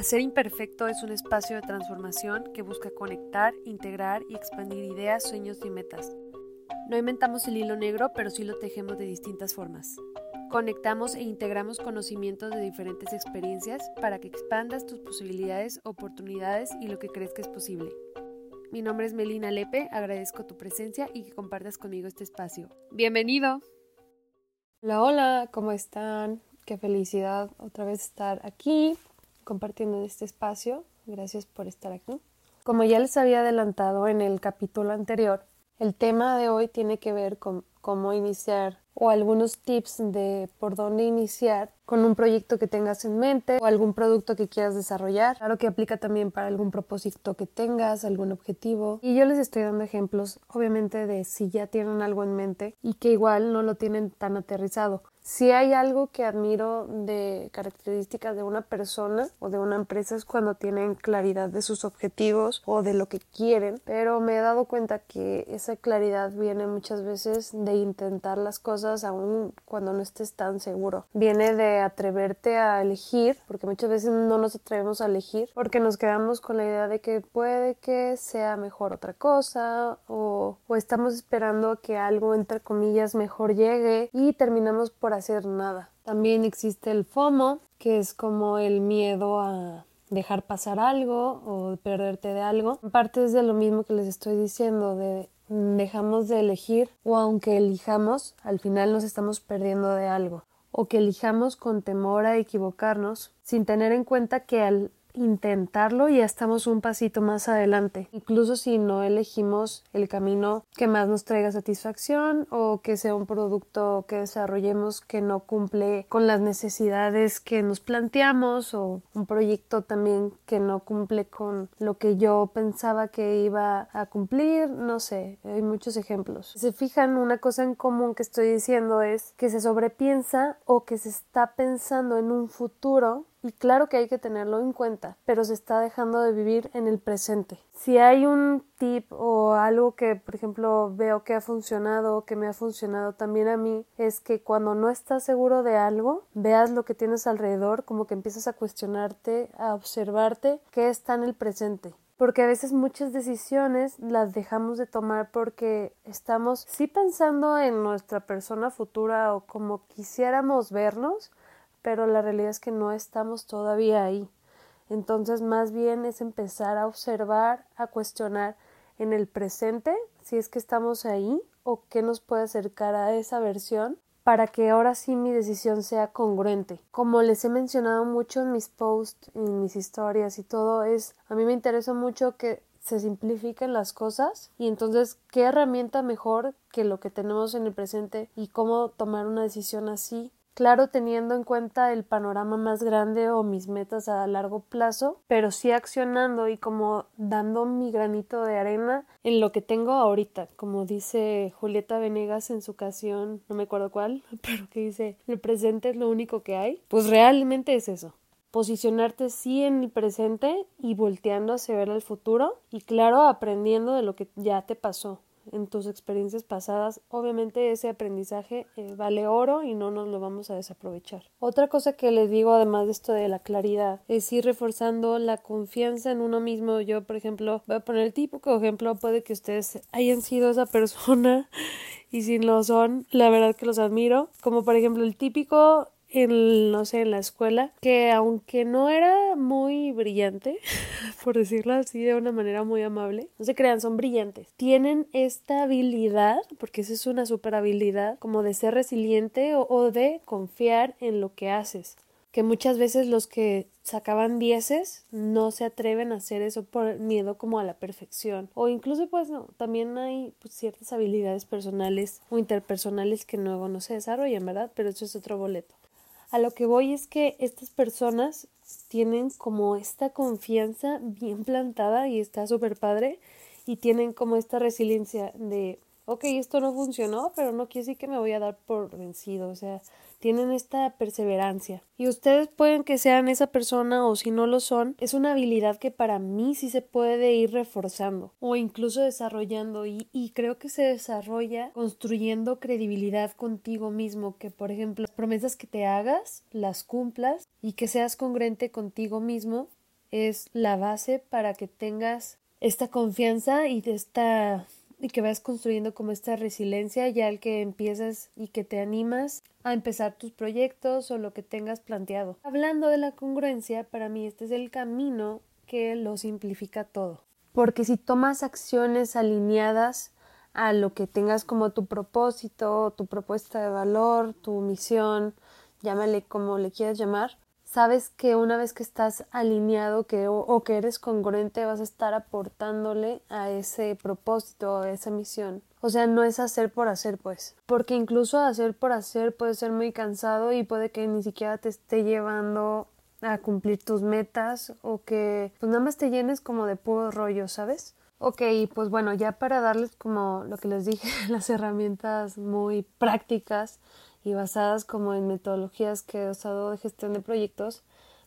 Hacer Imperfecto es un espacio de transformación que busca conectar, integrar y expandir ideas, sueños y metas. No inventamos el hilo negro, pero sí lo tejemos de distintas formas. Conectamos e integramos conocimientos de diferentes experiencias para que expandas tus posibilidades, oportunidades y lo que crees que es posible. Mi nombre es Melina Lepe, agradezco tu presencia y que compartas conmigo este espacio. ¡Bienvenido! Hola, hola, ¿cómo están? Qué felicidad otra vez estar aquí compartiendo en este espacio. Gracias por estar aquí. Como ya les había adelantado en el capítulo anterior, el tema de hoy tiene que ver con cómo iniciar o algunos tips de por dónde iniciar con un proyecto que tengas en mente o algún producto que quieras desarrollar. Claro que aplica también para algún propósito que tengas, algún objetivo. Y yo les estoy dando ejemplos, obviamente, de si ya tienen algo en mente y que igual no lo tienen tan aterrizado. Si hay algo que admiro de características de una persona o de una empresa es cuando tienen claridad de sus objetivos o de lo que quieren, pero me he dado cuenta que esa claridad viene muchas veces de intentar las cosas aún cuando no estés tan seguro. Viene de atreverte a elegir, porque muchas veces no nos atrevemos a elegir porque nos quedamos con la idea de que puede que sea mejor otra cosa o, estamos esperando que algo entre comillas mejor llegue y terminamos por hacer nada. También existe el FOMO, que es como el miedo a dejar pasar algo o perderte de algo. En parte es de lo mismo que les estoy diciendo, de dejamos de elegir o aunque elijamos, al final nos estamos perdiendo de algo. O que elijamos con temor a equivocarnos, sin tener en cuenta que al intentarlo y ya estamos un pasito más adelante. Incluso si no elegimos el camino que más nos traiga satisfacción o que sea un producto que desarrollemos que no cumple con las necesidades que nos planteamos o un proyecto también que no cumple con lo que yo pensaba que iba a cumplir, no sé, hay muchos ejemplos. Se fijan, una cosa en común que estoy diciendo es que se sobrepiensa o que se está pensando en un futuro y claro que hay que tenerlo en cuenta, pero se está dejando de vivir en el presente. Si hay un tip o algo que, por ejemplo, veo que ha funcionado o que me ha funcionado también a mí, es que cuando no estás seguro de algo, veas lo que tienes alrededor, como que empiezas a cuestionarte, a observarte qué está en el presente porque a veces muchas decisiones las dejamos de tomar porque estamos sí pensando en nuestra persona futura o como quisiéramos vernos, pero la realidad es que no estamos todavía ahí. Entonces, más bien es empezar a observar, a cuestionar en el presente si es que estamos ahí o qué nos puede acercar a esa versión para que ahora sí mi decisión sea congruente. Como les he mencionado mucho en mis posts, en mis historias y todo, es a mí me interesa mucho que se simplifiquen las cosas y entonces qué herramienta mejor que lo que tenemos en el presente y cómo tomar una decisión así claro teniendo en cuenta el panorama más grande o mis metas a largo plazo, pero sí accionando y como dando mi granito de arena en lo que tengo ahorita, como dice Julieta Venegas en su canción, no me acuerdo cuál, pero que dice, el presente es lo único que hay, pues realmente es eso. Posicionarte sí en el presente y volteando hacia ver el futuro y claro aprendiendo de lo que ya te pasó en tus experiencias pasadas, obviamente ese aprendizaje eh, vale oro y no nos lo vamos a desaprovechar. Otra cosa que les digo además de esto de la claridad es ir reforzando la confianza en uno mismo. Yo, por ejemplo, voy a poner el típico ejemplo, puede que ustedes hayan sido esa persona y si lo son, la verdad que los admiro. Como por ejemplo el típico en, no sé, en la escuela, que aunque no era muy brillante, por decirlo así de una manera muy amable, no se crean, son brillantes. Tienen esta habilidad, porque esa es una super habilidad, como de ser resiliente o, de confiar en lo que haces. Que muchas veces los que sacaban dieces no se atreven a hacer eso por miedo como a la perfección. O incluso pues no también hay pues, ciertas habilidades personales o interpersonales que luego no se desarrollan verdad pero eso es otro boleto a lo que voy es que estas personas tienen como esta confianza bien plantada y está súper padre y tienen como esta resiliencia de, ok, esto no funcionó, pero no quiere decir que me voy a dar por vencido, o sea, tienen esta perseverancia. Y ustedes pueden que sean esa persona o si no lo son, es una habilidad que para mí sí se puede ir reforzando o incluso desarrollando y, y creo que se desarrolla construyendo credibilidad contigo mismo, que por ejemplo las promesas que te hagas las cumplas y que seas congruente contigo mismo es la base para que tengas esta confianza y esta y que vas construyendo como esta resiliencia ya al que empiezas y que te animas a empezar tus proyectos o lo que tengas planteado. Hablando de la congruencia, para mí este es el camino que lo simplifica todo. Porque si tomas acciones alineadas a lo que tengas como tu propósito, tu propuesta de valor, tu misión, llámale como le quieras llamar, sabes que una vez que estás alineado que, o, que eres congruente vas a estar aportándole a ese propósito, a esa misión. O sea, no es hacer por hacer, pues. Porque incluso hacer por hacer puede ser muy cansado y puede que ni siquiera te esté llevando a cumplir tus metas o que pues nada más te llenes como de puro rollo, ¿sabes? Ok, pues bueno, ya para darles como lo que les dije, las herramientas muy prácticas y basadas como en metodologías que he usado de gestión de proyectos,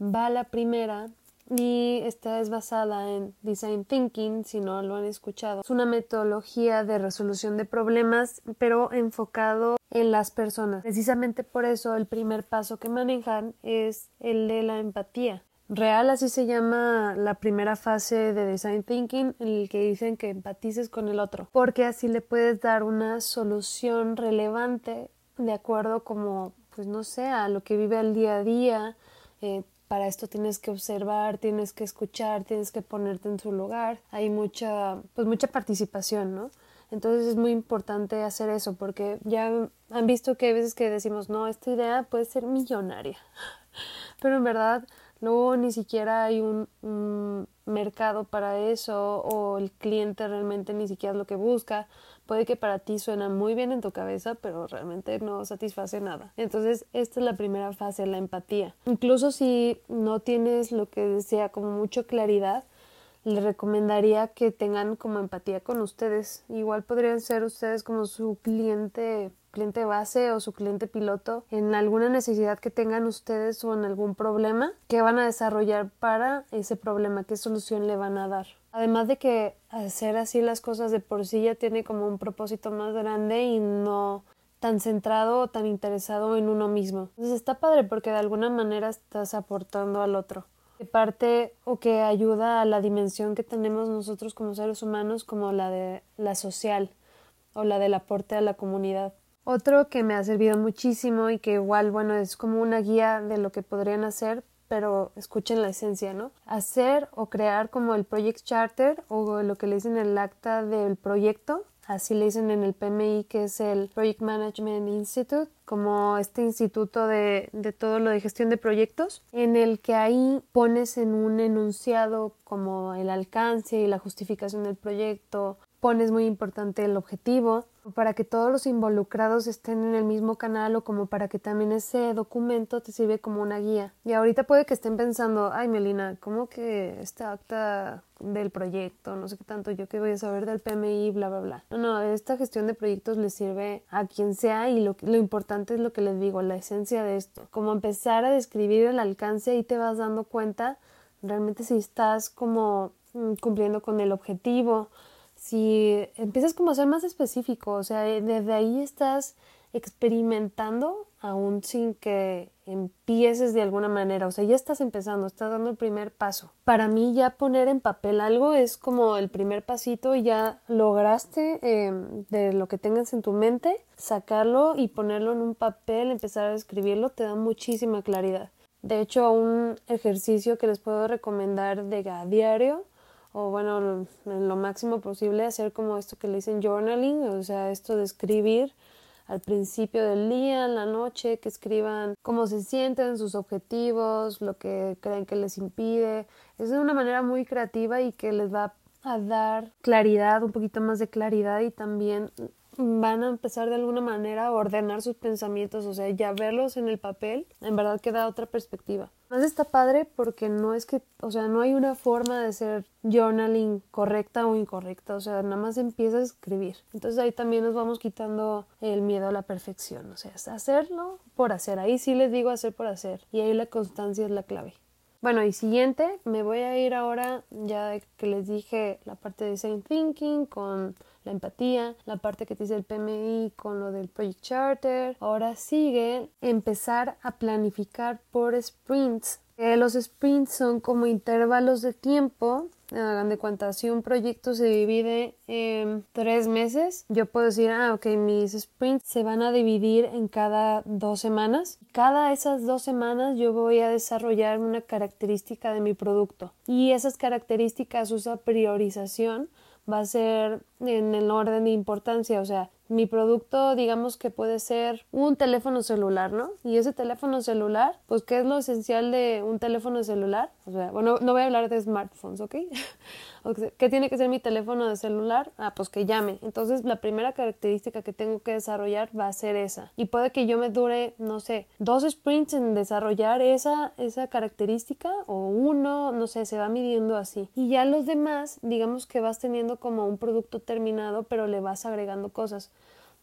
va la primera y esta es basada en Design Thinking, si no lo han escuchado. Es una metodología de resolución de problemas, pero enfocado en las personas. Precisamente por eso el primer paso que manejan es el de la empatía. Real así se llama la primera fase de Design Thinking en el que dicen que empatices con el otro, porque así le puedes dar una solución relevante de acuerdo como, pues no sé, a lo que vive el día a día. Eh, para esto tienes que observar, tienes que escuchar, tienes que ponerte en su lugar. Hay mucha, pues mucha participación, ¿no? Entonces es muy importante hacer eso porque ya han visto que hay veces que decimos, no, esta idea puede ser millonaria. Pero en verdad luego ni siquiera hay un, un mercado para eso o el cliente realmente ni siquiera es lo que busca puede que para ti suena muy bien en tu cabeza, pero realmente no satisface nada. Entonces, esta es la primera fase, la empatía. Incluso si no tienes lo que decía como mucha claridad, le recomendaría que tengan como empatía con ustedes. Igual podrían ser ustedes como su cliente cliente base o su cliente piloto en alguna necesidad que tengan ustedes o en algún problema que van a desarrollar para ese problema, qué solución le van a dar. Además de que hacer así las cosas de por sí ya tiene como un propósito más grande y no tan centrado o tan interesado en uno mismo. Entonces está padre porque de alguna manera estás aportando al otro. Que parte o que ayuda a la dimensión que tenemos nosotros como seres humanos como la de la social o la del aporte a la comunidad. Otro que me ha servido muchísimo y que igual, bueno, es como una guía de lo que podrían hacer pero escuchen la esencia, ¿no? Hacer o crear como el Project Charter o lo que le dicen el acta del proyecto, así le dicen en el PMI que es el Project Management Institute, como este instituto de, de, todo lo de gestión de proyectos, en el que ahí pones en un enunciado como el alcance y la justificación del proyecto, pones muy importante el objetivo, para que todos los involucrados estén en el mismo canal o como para que también ese documento te sirve como una guía. Y ahorita puede que estén pensando, ay Melina, ¿cómo que esta acta del proyecto, no sé qué tanto, yo que voy a saber del PMI, bla, bla, bla. No, no, esta gestión de proyectos le sirve a quien sea y lo, lo importante es lo que les digo, la esencia de esto. Como empezar a describir el alcance y te vas dando cuenta realmente si estás como mm, cumpliendo con el objetivo si empiezas como a ser más específico, o sea, eh, desde ahí estás experimentando aún sin que empieces de alguna manera, o sea, ya estás empezando, estás dando el primer paso. Para mí ya poner en papel algo es como el primer pasito y ya lograste em, de lo que tengas en tu mente, sacarlo y ponerlo en un papel, empezar a escribirlo, te da muchísima claridad. De hecho, un ejercicio que les puedo recomendar de a diario o bueno, en lo máximo posible hacer como esto que le dicen journaling, o sea, esto de escribir al principio del día, en la noche, que escriban cómo se sienten, sus objetivos, lo que creen que les impide. Es de una manera muy creativa y que les va a dar claridad, un poquito más de claridad y también van a empezar de alguna manera a ordenar sus pensamientos, o sea, ya verlos en el papel, en verdad que da otra perspectiva. Más está padre porque no es que, o sea, no hay una forma de ser journaling correcta o incorrecta, o sea, nada más empieza a escribir. Entonces ahí también nos vamos quitando el miedo a la perfección, o sea, hacerlo por hacer. Ahí sí les digo hacer por hacer y ahí la constancia es la clave. Bueno, y siguiente, me voy a ir ahora, ya que les dije la parte de design thinking con la empatía, la parte que dice el PMI con lo del Project Charter. Ahora sigue empezar a planificar por sprints los sprints son como intervalos de tiempo hagan de cuenta, si un proyecto se divide en tres meses, yo puedo decir, ah, ok, mis sprints se van a dividir en cada dos semanas. Cada esas dos semanas yo voy a desarrollar una característica de mi producto y esas características usa priorización va a ser en el orden de importancia, o sea, mi producto digamos que puede ser un teléfono celular, ¿no? Y ese teléfono celular, pues ¿qué es lo esencial de un teléfono celular? O sea, bueno, no voy a hablar de smartphones, ¿ok? ¿Qué tiene que ser mi teléfono de celular? Ah, pues que llame. Entonces, la primera característica que tengo que desarrollar va a ser esa. Y puede que yo me dure, no sé, dos sprints en desarrollar esa, esa característica o uno, no sé, se va midiendo así. Y ya los demás, digamos que vas teniendo como un producto terminado, pero le vas agregando cosas.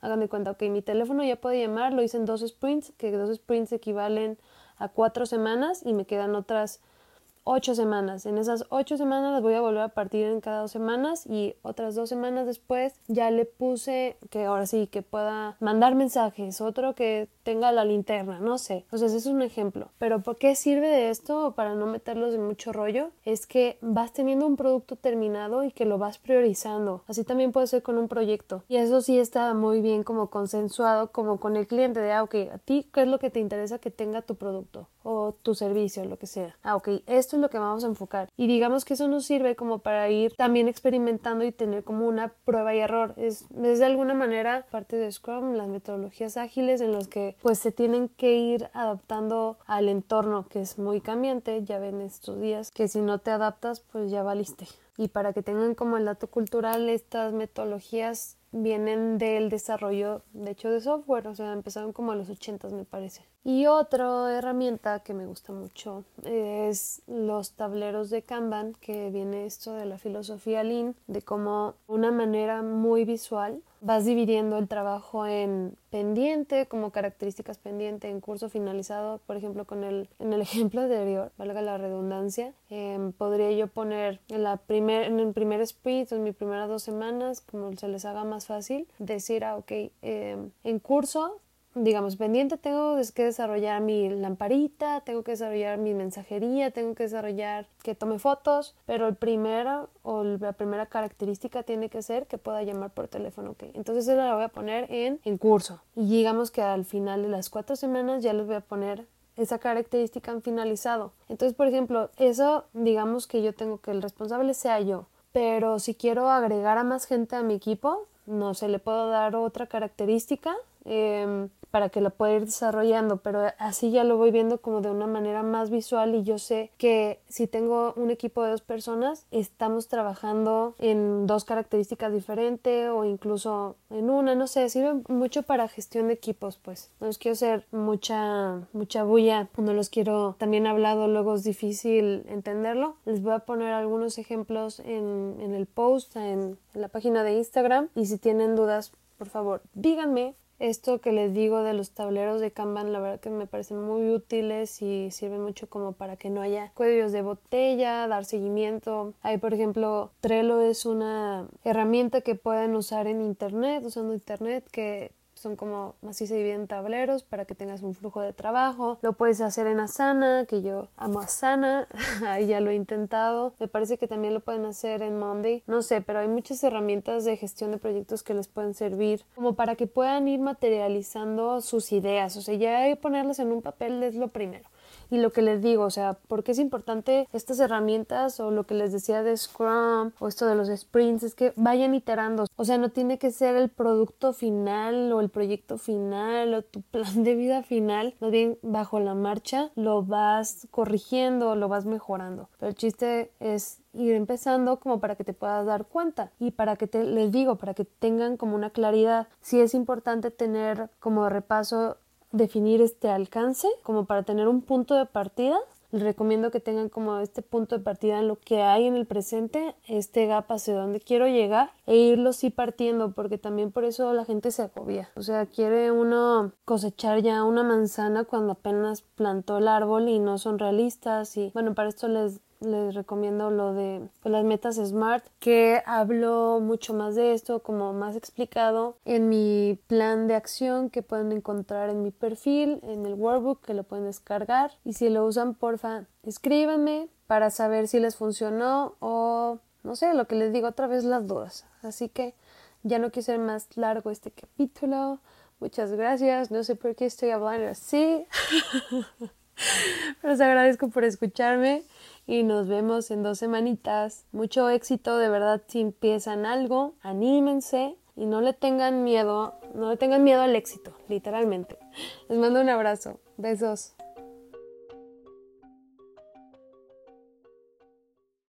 Hagan de cuenta, ok, mi teléfono ya puede llamar, lo hice en dos sprints, que dos sprints equivalen a cuatro semanas y me quedan otras ocho semanas. En esas ocho semanas las voy a volver a partir en cada dos semanas y otras dos semanas después ya le puse que ahora sí que pueda mandar mensajes, otro que tenga la linterna, no sé. O sea, es un ejemplo. Pero ¿por qué sirve de esto? Para no meterlos en mucho rollo, es que vas teniendo un producto terminado y que lo vas priorizando. Así también puede ser con un proyecto. Y eso sí está muy bien como consensuado como con el cliente de, ah, ok, a ti, ¿qué es lo que te interesa que tenga tu producto? o tu servicio, lo que sea. Ah, ok, esto lo que vamos a enfocar. Y digamos que eso nos sirve como para ir también experimentando y tener como una prueba y error. Es, es de alguna manera parte de Scrum, las metodologías ágiles en las que pues se tienen que ir adaptando al entorno que es muy cambiante. Ya ven estos días que si no te adaptas pues ya valiste. Y para que tengan como el dato cultural, estas metodologías vienen del desarrollo, de hecho, de software, o sea, empezaron como a los 80 me parece. Y otra herramienta que me gusta mucho es los tableros de Kanban, que viene esto de la filosofía Lean, de cómo una manera muy visual vas dividiendo el trabajo en pendiente, como características pendiente, en curso finalizado, por ejemplo, con el, en el ejemplo anterior, valga la redundancia, em, podría yo poner en, la primer, en el primer sprint, en mis primeras dos semanas, como se les haga más fácil, decir, ah, ok, em, en curso digamos, pendiente tengo que desarrollar mi lamparita, tengo que desarrollar mi mensajería, tengo que desarrollar que tome fotos, pero el primero o la primera característica tiene que ser que pueda llamar por teléfono. Entonces esa la voy a poner en, en curso. Y digamos que al final de las cuatro semanas ya les voy a poner esa característica en finalizado. Entonces, por ejemplo, eso digamos que yo tengo que el responsable sea yo. Pero si quiero agregar a más gente a mi equipo, no se le puedo dar otra característica. Eh, para que lo pueda ir desarrollando, pero así ya lo voy viendo como de una manera más visual y yo sé que si tengo un equipo de dos personas, estamos trabajando en dos características diferentes o incluso en una, no sé, sirve mucho para gestión de equipos, pues. No los quiero hacer mucha, mucha bulla, no los quiero también hablado, luego es difícil entenderlo. Les voy a poner algunos ejemplos en, en el post, en la página de Instagram y si tienen dudas, por favor, díganme esto que les digo de los tableros de Kanban, la verdad que me parecen muy útiles y sirven mucho como para que no haya cuellos de botella, dar seguimiento. Hay, por ejemplo, Trello es una herramienta que pueden usar en Internet, usando Internet, que son como así se dividen tableros para que tengas un flujo de trabajo. Lo puedes hacer en Asana, que yo amo Asana, ahí ya lo he intentado. Me parece que también lo pueden hacer en Monday. No sé, pero hay muchas herramientas de gestión de proyectos que les pueden servir como para que puedan ir materializando sus ideas. O sea, ya ponerlas en un papel es lo primero y lo que les digo, o sea, porque es importante estas herramientas o lo que les decía de Scrum o esto de los sprints, es que vayan iterando, o sea, no tiene que ser el producto final o el proyecto final o tu plan de vida final, más bien bajo la marcha lo vas corrigiendo, lo vas mejorando, pero el chiste es ir empezando como para que te puedas dar cuenta y para que te les digo para que tengan como una claridad. Si es importante tener como repaso definir este alcance como para tener un punto de partida. Les recomiendo que tengan como este punto de partida en lo que hay en el presente, este gap hacia donde quiero llegar e irlo sí partiendo porque también por eso la gente se agobia. O sea, quiere uno cosechar ya una manzana cuando apenas plantó el árbol y no son realistas y bueno, para esto les les recomiendo lo de pues, las metas SMART, que hablo mucho más de esto, como más explicado en mi plan de acción que pueden encontrar en mi perfil, en el workbook que lo pueden descargar. Y si lo usan, porfa, escríbanme para saber si les funcionó o no sé, lo que les digo otra vez las dudas. Así que ya no quiero ser más largo este capítulo. Muchas gracias. No sé por qué estoy hablando así. Pero os agradezco por escucharme y nos vemos en dos semanitas. Mucho éxito, de verdad, si empiezan algo, anímense y no le tengan miedo, no le tengan miedo al éxito, literalmente. Les mando un abrazo. Besos.